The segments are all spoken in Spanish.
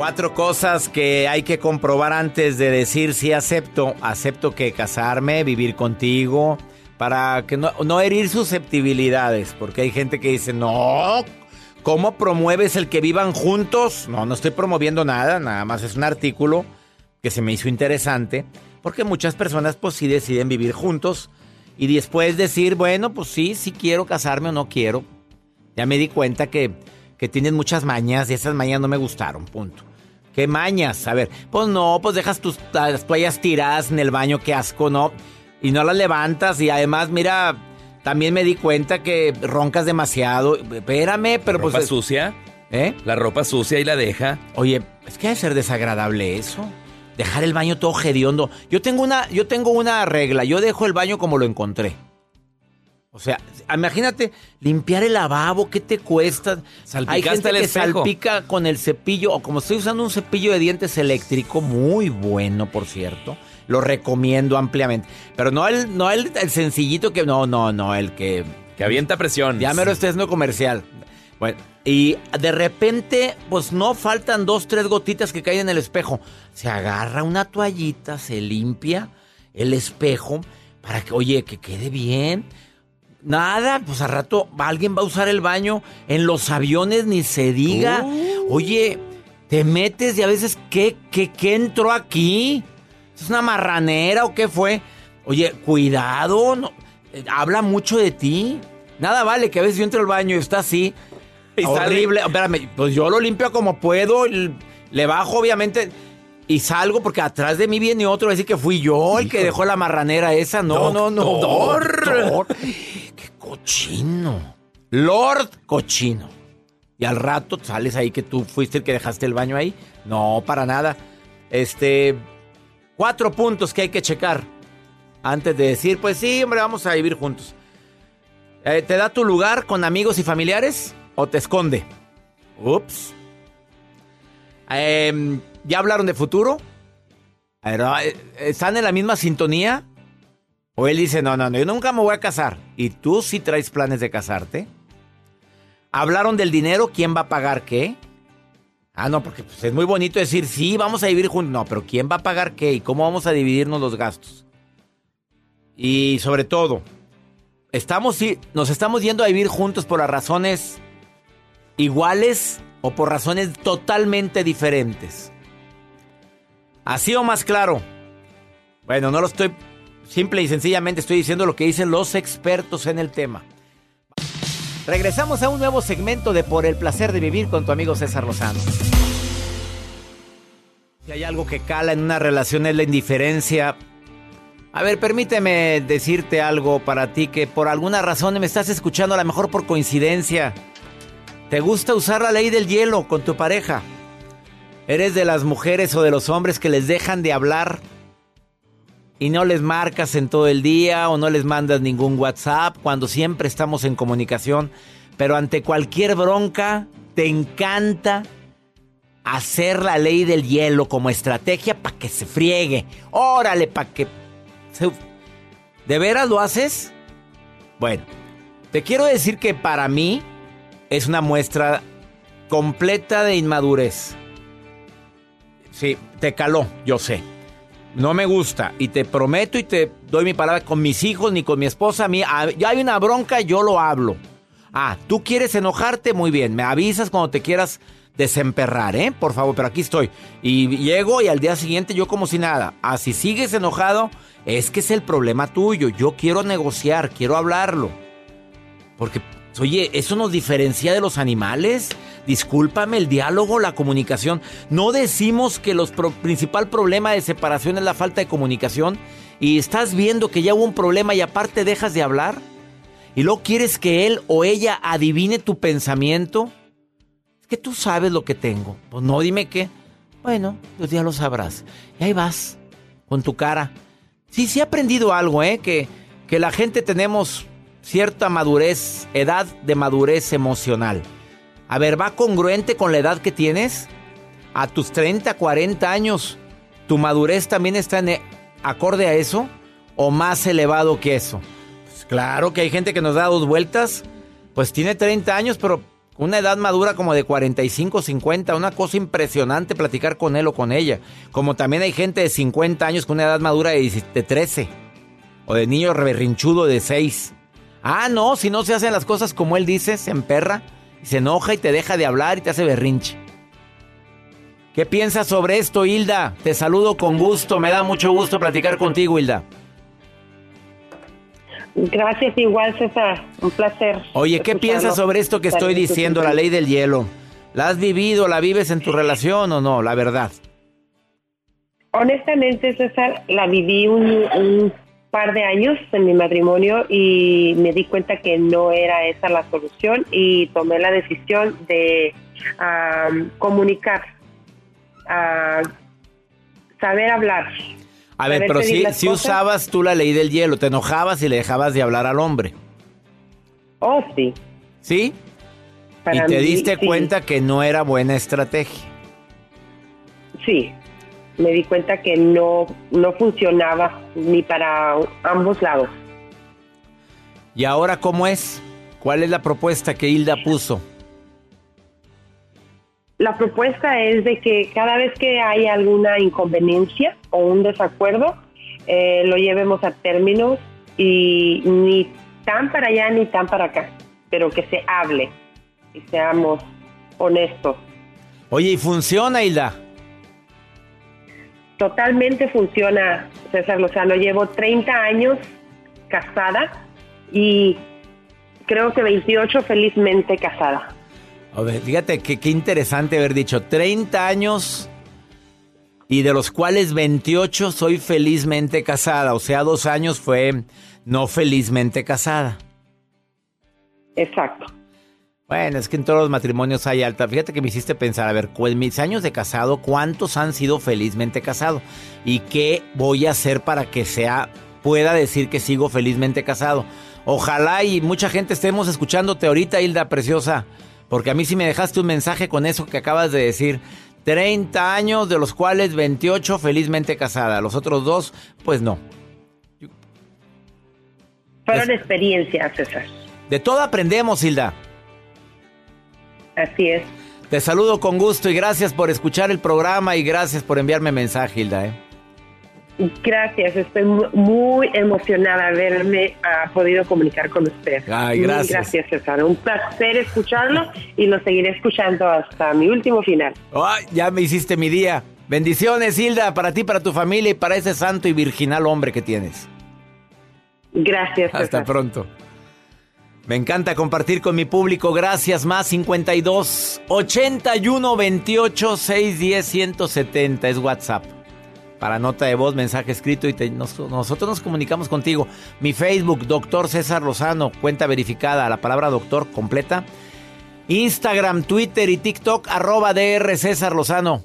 Cuatro cosas que hay que comprobar antes de decir si acepto. Acepto que casarme, vivir contigo, para que no, no herir susceptibilidades, porque hay gente que dice, no, ¿cómo promueves el que vivan juntos? No, no estoy promoviendo nada, nada más es un artículo que se me hizo interesante, porque muchas personas pues sí deciden vivir juntos y después decir, bueno, pues sí, sí quiero casarme o no quiero. Ya me di cuenta que, que tienen muchas mañas y esas mañas no me gustaron, punto. ¿Qué mañas? A ver, pues no, pues dejas tus las toallas tiradas en el baño, qué asco, ¿no? Y no las levantas y además, mira, también me di cuenta que roncas demasiado. Espérame, pero ¿Ropa pues... sucia? ¿Eh? La ropa sucia y la deja. Oye, es que ha de ser desagradable eso. Dejar el baño todo hediondo. Yo tengo una, yo tengo una regla. Yo dejo el baño como lo encontré. O sea, imagínate limpiar el lavabo, ¿qué te cuesta? Salpicaste Hay gente el que espejo. salpica con el cepillo, o como estoy usando un cepillo de dientes eléctrico, muy bueno, por cierto. Lo recomiendo ampliamente. Pero no el, no el, el sencillito que. No, no, no, el que. Que avienta presión. Ya me lo estés no comercial. Bueno, y de repente, pues no faltan dos, tres gotitas que caen en el espejo. Se agarra una toallita, se limpia el espejo para que, oye, que quede bien. Nada, pues a rato alguien va a usar el baño. En los aviones ni se diga. Oye, te metes y a veces, ¿qué, qué, qué entró aquí? ¿Es una marranera o qué fue? Oye, cuidado, no, eh, habla mucho de ti. Nada vale que a veces yo entro al baño y está así. Y sale. horrible. Espérame, pues yo lo limpio como puedo. Le bajo, obviamente. Y salgo porque atrás de mí viene otro. A decir que fui yo el que dejó la marranera esa. No, no, no. Doctor. Cochino. Lord cochino. Y al rato sales ahí que tú fuiste el que dejaste el baño ahí. No, para nada. Este. Cuatro puntos que hay que checar. Antes de decir, pues sí, hombre, vamos a vivir juntos. Eh, ¿Te da tu lugar con amigos y familiares? ¿O te esconde? Ups. Em, ¿Ya hablaron de futuro? A ver, eh, ¿Están en la misma sintonía? O él dice, no, no, no, yo nunca me voy a casar. ¿Y tú sí traes planes de casarte? ¿Hablaron del dinero? ¿Quién va a pagar qué? Ah, no, porque pues, es muy bonito decir, sí, vamos a vivir juntos. No, pero ¿quién va a pagar qué? ¿Y cómo vamos a dividirnos los gastos? Y sobre todo, estamos, nos estamos yendo a vivir juntos por las razones iguales o por razones totalmente diferentes. Así o más claro. Bueno, no lo estoy, simple y sencillamente estoy diciendo lo que dicen los expertos en el tema. Regresamos a un nuevo segmento de Por el placer de vivir con tu amigo César Lozano. Si hay algo que cala en una relación es la indiferencia. A ver, permíteme decirte algo para ti que por alguna razón me estás escuchando, a lo mejor por coincidencia. ¿Te gusta usar la ley del hielo con tu pareja? ¿Eres de las mujeres o de los hombres que les dejan de hablar y no les marcas en todo el día o no les mandas ningún WhatsApp cuando siempre estamos en comunicación? Pero ante cualquier bronca, te encanta hacer la ley del hielo como estrategia para que se friegue. Órale, para que... ¿De veras lo haces? Bueno, te quiero decir que para mí es una muestra completa de inmadurez. Sí, te caló, yo sé. No me gusta y te prometo y te doy mi palabra con mis hijos ni con mi esposa. Mí, ya hay una bronca, yo lo hablo. Ah, tú quieres enojarte, muy bien. Me avisas cuando te quieras desemperrar, ¿eh? Por favor, pero aquí estoy. Y llego y al día siguiente yo como si nada. Ah, sigues enojado, es que es el problema tuyo. Yo quiero negociar, quiero hablarlo. Porque, oye, ¿eso nos diferencia de los animales? Discúlpame, el diálogo, la comunicación. No decimos que el principal problema de separación es la falta de comunicación. Y estás viendo que ya hubo un problema y aparte dejas de hablar. Y luego quieres que él o ella adivine tu pensamiento. Es que tú sabes lo que tengo. Pues no, dime qué. Bueno, pues ya lo sabrás. Y ahí vas, con tu cara. Sí, sí he aprendido algo, ¿eh? Que, que la gente tenemos cierta madurez, edad de madurez emocional. A ver, ¿va congruente con la edad que tienes? A tus 30, 40 años, ¿tu madurez también está e, acorde a eso? ¿O más elevado que eso? Pues claro que hay gente que nos da dos vueltas. Pues tiene 30 años, pero una edad madura como de 45, 50, una cosa impresionante platicar con él o con ella. Como también hay gente de 50 años con una edad madura de 13. O de niño reberrinchudo de 6. Ah, no, si no se hacen las cosas como él dice, se emperra, se enoja y te deja de hablar y te hace berrinche. ¿Qué piensas sobre esto, Hilda? Te saludo con gusto, me da mucho gusto platicar contigo, Hilda. Gracias, igual César, un placer. Oye, ¿qué piensas sobre esto que estoy diciendo, la ley del hielo? ¿La has vivido, la vives en tu relación o no? La verdad. Honestamente, César, la viví un, par de años en mi matrimonio y me di cuenta que no era esa la solución y tomé la decisión de comunicar, saber hablar, a ver, pero si, si usabas tú la ley del hielo, te enojabas y le dejabas de hablar al hombre. Oh, sí. ¿Sí? y te diste cuenta que no era buena estrategia. Sí, me di cuenta que no, no funcionaba ni para ambos lados. ¿Y ahora cómo es? ¿Cuál es la propuesta que Hilda puso? La propuesta es de que cada vez que hay alguna inconveniencia o un desacuerdo, eh, lo llevemos a términos y ni tan para allá ni tan para acá, pero que se hable y seamos honestos. Oye, ¿y funciona, Hilda? Totalmente funciona, César Lozano. Llevo 30 años casada y creo que 28 felizmente casada. A ver, fíjate que qué interesante haber dicho 30 años y de los cuales 28 soy felizmente casada. O sea, dos años fue no felizmente casada. Exacto. Bueno, es que en todos los matrimonios hay alta. Fíjate que me hiciste pensar, a ver, en mis años de casado, ¿cuántos han sido felizmente casados? ¿Y qué voy a hacer para que sea, pueda decir que sigo felizmente casado? Ojalá y mucha gente estemos escuchándote ahorita, Hilda Preciosa. Porque a mí sí me dejaste un mensaje con eso que acabas de decir. 30 años, de los cuales 28 felizmente casada. Los otros dos, pues no. Fueron experiencias, César. De todo aprendemos, Hilda. Así es. Te saludo con gusto y gracias por escuchar el programa y gracias por enviarme mensaje, Hilda. ¿eh? Gracias, estoy muy emocionada de haberme ah, podido comunicar con usted. Ay, gracias. gracias, César. Un placer escucharlo y lo seguiré escuchando hasta mi último final. Ay, ya me hiciste mi día. Bendiciones, Hilda, para ti, para tu familia y para ese santo y virginal hombre que tienes. Gracias. César. Hasta pronto. Me encanta compartir con mi público. Gracias, más 52 81 28 610 170 es WhatsApp para nota de voz, mensaje escrito y nosotros nos comunicamos contigo. Mi Facebook, doctor César Lozano, cuenta verificada, la palabra doctor completa. Instagram, Twitter y TikTok, arroba DR César Lozano.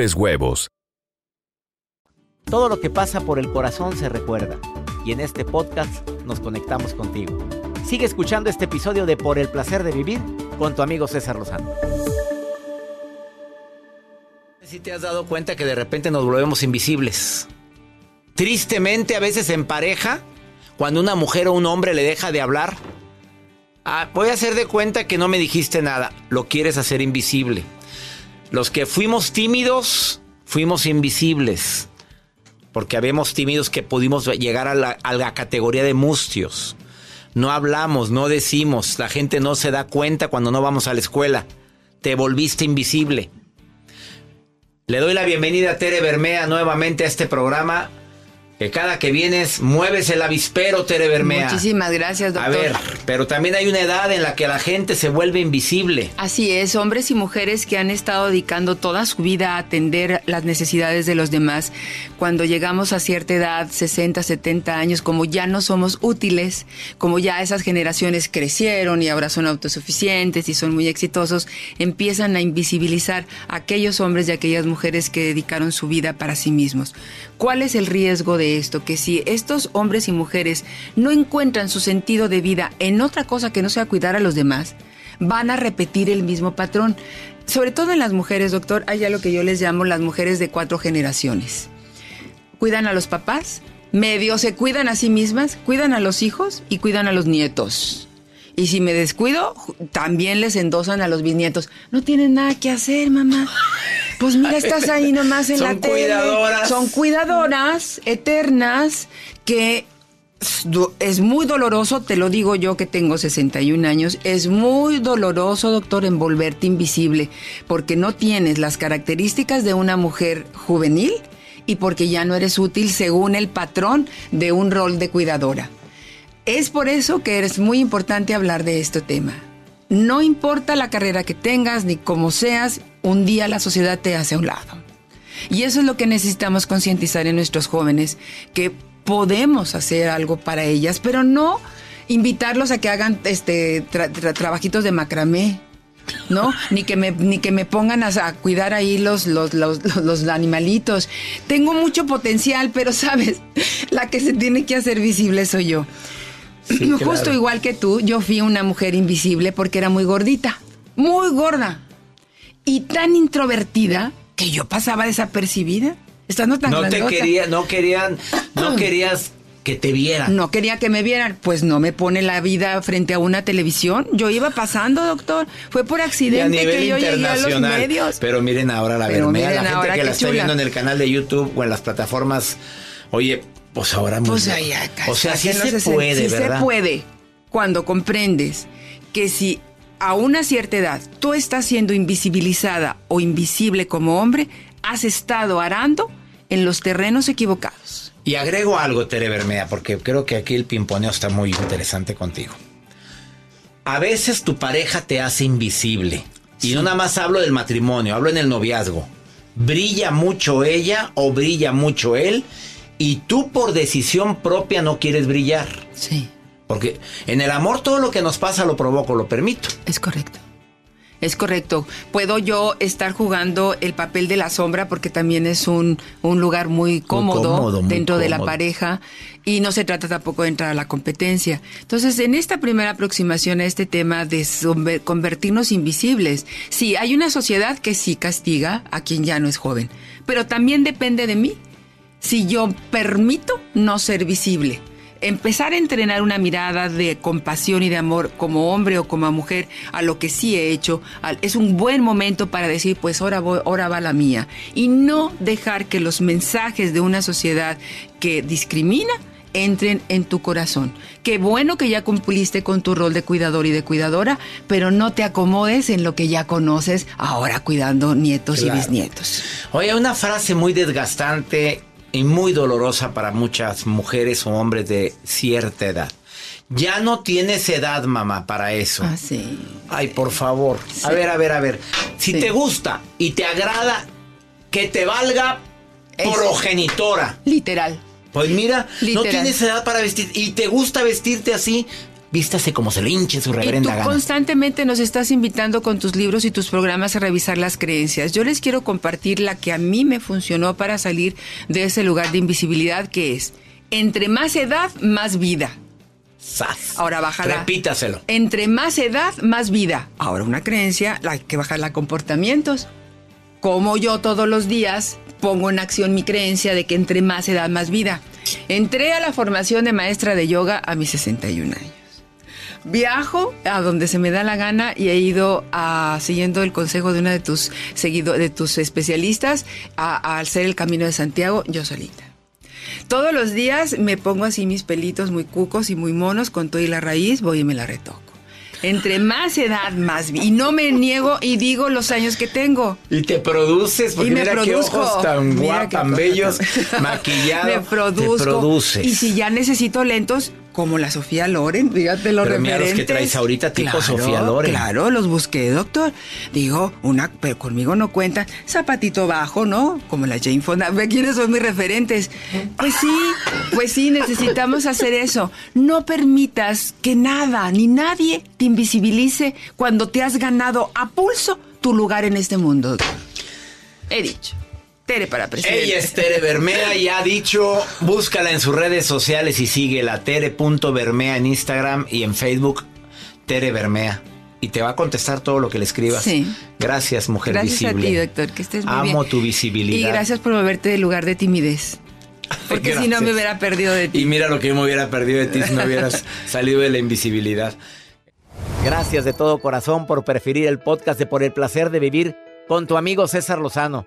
mejores huevos. Todo lo que pasa por el corazón se recuerda. Y en este podcast nos conectamos contigo. Sigue escuchando este episodio de Por el placer de vivir con tu amigo César Lozano. Si te has dado cuenta que de repente nos volvemos invisibles. Tristemente, a veces en pareja, cuando una mujer o un hombre le deja de hablar, ah, voy a hacer de cuenta que no me dijiste nada. Lo quieres hacer invisible. Los que fuimos tímidos, fuimos invisibles. Porque habíamos tímidos que pudimos llegar a la, a la categoría de mustios. No hablamos, no decimos. La gente no se da cuenta cuando no vamos a la escuela. Te volviste invisible. Le doy la bienvenida a Tere Bermea nuevamente a este programa. Que cada que vienes mueves el avispero, Tere Bermea. Muchísimas gracias, doctor. A ver, pero también hay una edad en la que la gente se vuelve invisible. Así es, hombres y mujeres que han estado dedicando toda su vida a atender las necesidades de los demás. Cuando llegamos a cierta edad, 60, 70 años, como ya no somos útiles, como ya esas generaciones crecieron y ahora son autosuficientes y son muy exitosos, empiezan a invisibilizar a aquellos hombres y aquellas mujeres que dedicaron su vida para sí mismos. ¿Cuál es el riesgo de esto? Que si estos hombres y mujeres no encuentran su sentido de vida en otra cosa que no sea cuidar a los demás, van a repetir el mismo patrón. Sobre todo en las mujeres, doctor, hay algo que yo les llamo las mujeres de cuatro generaciones. Cuidan a los papás, medio se cuidan a sí mismas, cuidan a los hijos y cuidan a los nietos. Y si me descuido, también les endosan a los bisnietos. No tienen nada que hacer, mamá. Pues mira, estás ahí nomás en Son la tele. cuidadoras. Son cuidadoras eternas que es muy doloroso, te lo digo yo que tengo 61 años, es muy doloroso, doctor, en volverte invisible, porque no tienes las características de una mujer juvenil y porque ya no eres útil según el patrón de un rol de cuidadora. Es por eso que es muy importante hablar de este tema. No importa la carrera que tengas ni cómo seas, un día la sociedad te hace a un lado. Y eso es lo que necesitamos concientizar en nuestros jóvenes, que podemos hacer algo para ellas, pero no invitarlos a que hagan este tra- tra- trabajitos de macramé. ¿No? Ni que me, ni que me pongan a, a cuidar ahí los, los, los, los- los animalitos. Tengo mucho potencial, pero sabes, la que se tiene que hacer visible soy yo. Justo igual que tú, yo fui una mujer invisible porque era muy gordita, muy gorda y tan introvertida que yo pasaba desapercibida, estando tan No te quería, no querían, no querías que te vieran. No quería que me vieran, pues no me pone la vida frente a una televisión. Yo iba pasando, doctor. Fue por accidente que yo llegué a los medios. Pero miren ahora la Bermea, la gente que la está viendo en el canal de YouTube o en las plataformas. Oye, pues ahora Pues acá, O sea, sí se puede, sí ¿verdad? se puede. Cuando comprendes que si a una cierta edad tú estás siendo invisibilizada o invisible como hombre, has estado arando en los terrenos equivocados. Y agrego algo, Tere Bermea, porque creo que aquí el pimponeo está muy interesante contigo. A veces tu pareja te hace invisible. Y no nada más hablo del matrimonio, hablo en el noviazgo. Brilla mucho ella o brilla mucho él y tú por decisión propia no quieres brillar. Sí, Porque en el amor todo lo que nos pasa lo provoco, lo permito. es correcto. Es correcto. Puedo yo estar jugando el papel de la sombra porque también es un, un lugar muy cómodo, cómodo, muy dentro de la pareja y no se trata tampoco de entrar a la competencia. Entonces, en esta primera aproximación a este tema de convertirnos invisibles, sí, hay una sociedad que sí castiga a quien ya no es joven, pero también depende de mí si yo permito no ser visible. Empezar a entrenar una mirada de compasión y de amor como hombre o como mujer a lo que sí he hecho es un buen momento para decir pues ahora, voy, ahora va la mía y no dejar que los mensajes de una sociedad que discrimina entren en tu corazón. Qué bueno que ya cumpliste con tu rol de cuidador y de cuidadora, pero no te acomodes en lo que ya conoces ahora cuidando nietos y bisnietos. Oye, una frase muy desgastante y muy dolorosa para muchas mujeres o hombres de cierta edad. Ya no tienes edad, mamá, para eso. Ah, sí. Ay, por favor. A ver, a ver, a ver. Si Sí. te gusta y te agrada, que te valga Eso. progenitora. Literal. Pues mira, no Literal. tienes edad para vestir y te gusta vestirte así, vístase como se le hinche su Y tú reverenda gana. constantemente nos estás invitando con tus libros y tus programas a revisar las creencias. Yo les quiero compartir la que a mí me funcionó para salir de ese lugar de invisibilidad que es, entre más edad, más vida. Sas. Ahora bájala. Repítaselo. Entre más edad, más vida. Ahora una creencia, la hay que bajarla a comportamientos. Como yo todos los días pongo en acción mi creencia de que entre más edad, más vida. Entré a la formación de maestra de yoga a mis 61 años. Viajo a donde se me da la gana y he ido a, siguiendo el consejo de una de tus seguido, de tus especialistas a, a hacer el camino de Santiago yo solita. Todos los días me pongo así mis pelitos muy cucos y muy monos con todo y la raíz, voy y me la retoco. Entre más edad, más vi- Y no me niego y digo los años que tengo. Y te produces, porque y me mira qué ojos tan guapos, tan bellos, maquillados. Me produzco. Te produces. Y si ya necesito lentes, como la Sofía Loren, fíjate los Pero mira los que traes ahorita, tipo Sofía Loren. Claro, los busqué, doctor. Digo, una, pero conmigo no cuentan. Zapatito bajo, ¿no? Como la Jane Fonda. Ve quiénes son mis referentes. Pues sí, pues sí, necesitamos hacer eso. No permitas que nada ni nadie te invisibilice cuando te has ganado a pulso tu lugar en este mundo. He dicho. Tere para presidente. Ella es Tere Bermea y ha dicho, búscala en sus redes sociales y síguela, tere.bermea en Instagram y en Facebook, Tere Bermea. Y te va a contestar todo lo que le escribas. Sí. Gracias, mujer Gracias visible. a ti, doctor, que estés muy Amo bien. tu visibilidad. Y gracias por moverte del lugar de timidez. Porque si no me hubiera perdido de ti. Y mira lo que yo me hubiera perdido de ti si no hubieras salido de la invisibilidad. Gracias de todo corazón por preferir el podcast de Por el placer de vivir con tu amigo César Lozano.